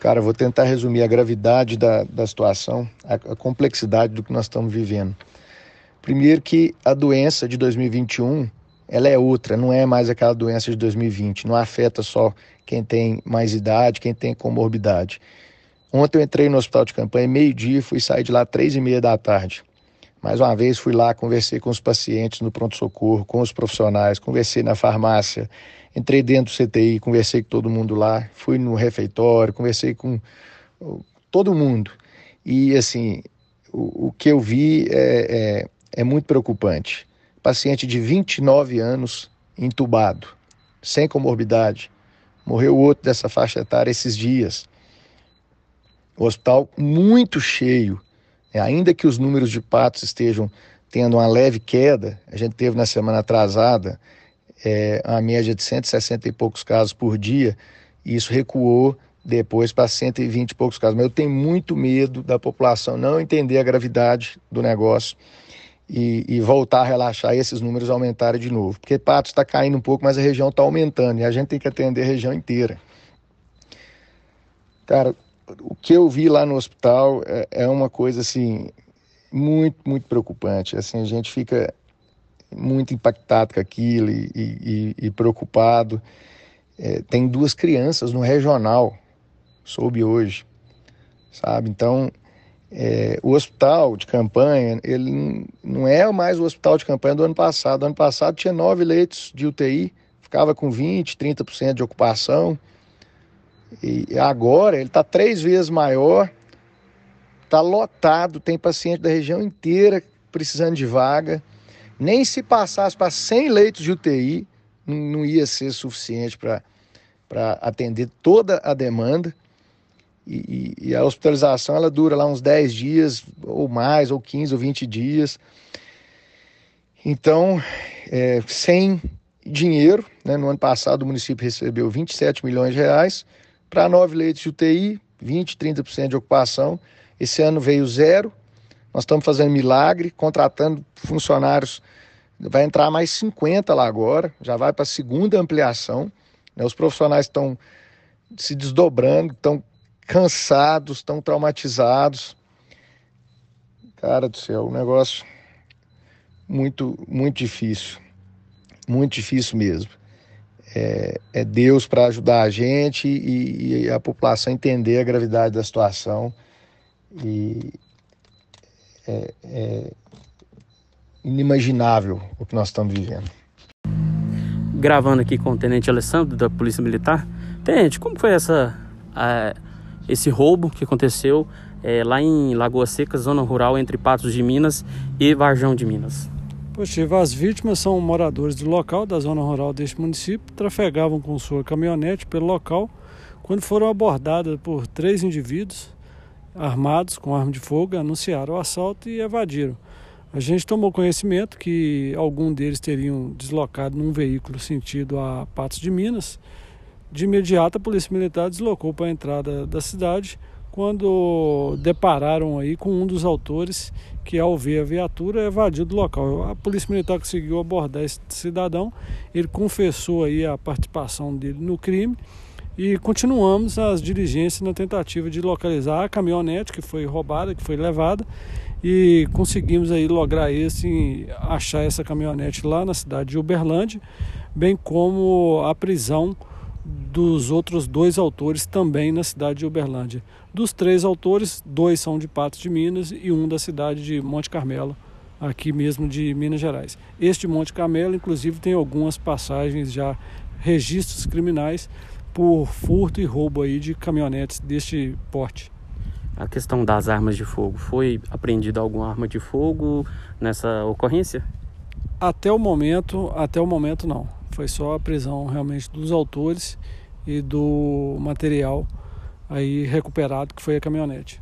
Cara, vou tentar resumir a gravidade da, da situação, a, a complexidade do que nós estamos vivendo. Primeiro que a doença de 2021, ela é outra, não é mais aquela doença de 2020, não afeta só quem tem mais idade, quem tem comorbidade. Ontem eu entrei no hospital de campanha, meio-dia, fui sair de lá três e meia da tarde. Mais uma vez fui lá, conversei com os pacientes no pronto-socorro, com os profissionais, conversei na farmácia, entrei dentro do CTI, conversei com todo mundo lá, fui no refeitório, conversei com todo mundo. E assim, o, o que eu vi é, é, é muito preocupante. Paciente de 29 anos entubado, sem comorbidade. Morreu outro dessa faixa etária esses dias. O hospital muito cheio é, ainda que os números de patos estejam tendo uma leve queda, a gente teve na semana atrasada é, uma média de 160 e poucos casos por dia, e isso recuou depois para 120 e poucos casos. Mas eu tenho muito medo da população não entender a gravidade do negócio e, e voltar a relaxar e esses números aumentarem de novo. Porque Patos está caindo um pouco, mas a região está aumentando e a gente tem que atender a região inteira. Cara, o que eu vi lá no hospital é, é, uma coisa assim muito, muito preocupante. Assim, a gente fica muito impactado com aquilo e, e, e preocupado. É, tem duas crianças no regional, soube hoje, sabe? Então, é, o hospital de campanha, ele não é mais o hospital de campanha do ano passado. ano passado tinha nove leitos de UTI, ficava com 20, 30% de ocupação. E agora ele está três vezes maior, está lotado, tem paciente da região inteira precisando de vaga. Nem se passasse para 100 leitos de UTI, não ia ser suficiente para atender toda a demanda. E, e, e, a hospitalização ela dura lá uns 10 dias, ou mais, ou 15 ou 20 dias. Então, é, sem dinheiro, né, no ano passado o município recebeu 27 milhões de reais, para nove leitos de UTI, 20, 30% de ocupação. Esse ano veio zero. Nós estamos fazendo milagre, contratando funcionários. Vai entrar mais 50 lá agora, já vai para a segunda ampliação. Né? Os profissionais estão se desdobrando, estão cansados, estão traumatizados. Cara do céu, um negócio muito, muito difícil. Muito difícil mesmo é, é Deus para ajudar a gente e, e, a população entender a gravidade da situação. E é, é inimaginável o que nós estamos vivendo. Gravando aqui com o Tenente Alessandro da Polícia Militar. Tenente, como foi essa, a, esse roubo que aconteceu é, lá em Lagoa Seca, zona rural entre Patos de Minas e Varjão de Minas? Positivo, as vítimas são moradores do local, da zona rural deste município, trafegavam com sua caminhonete pelo local quando foram abordadas por três indivíduos armados com arma de fogo, anunciaram o assalto e evadiram. A gente tomou conhecimento que algum deles teriam deslocado num veículo sentido a Patos de Minas. De imediato, a Polícia Militar deslocou para a entrada da cidade, quando depararam aí com um dos autores que ao ver a viatura evadiu do local. A polícia militar conseguiu abordar esse cidadão, ele confessou aí a participação dele no crime e continuamos as diligências na tentativa de localizar a caminhonete que foi roubada, que foi levada e conseguimos aí lograr esse achar essa caminhonete lá na cidade de Uberlândia, bem como a prisão dos outros dois autores também na cidade de Uberlândia. Dos três autores, dois são de Patos de Minas e um da cidade de Monte Carmelo, aqui mesmo de Minas Gerais. Este Monte Carmelo, inclusive, tem algumas passagens já, registros criminais por furto e roubo aí de caminhonetes deste porte. A questão das armas de fogo, foi apreendida alguma arma de fogo nessa ocorrência? Até o momento, até o momento não foi só a prisão realmente dos autores e do material aí recuperado que foi a caminhonete.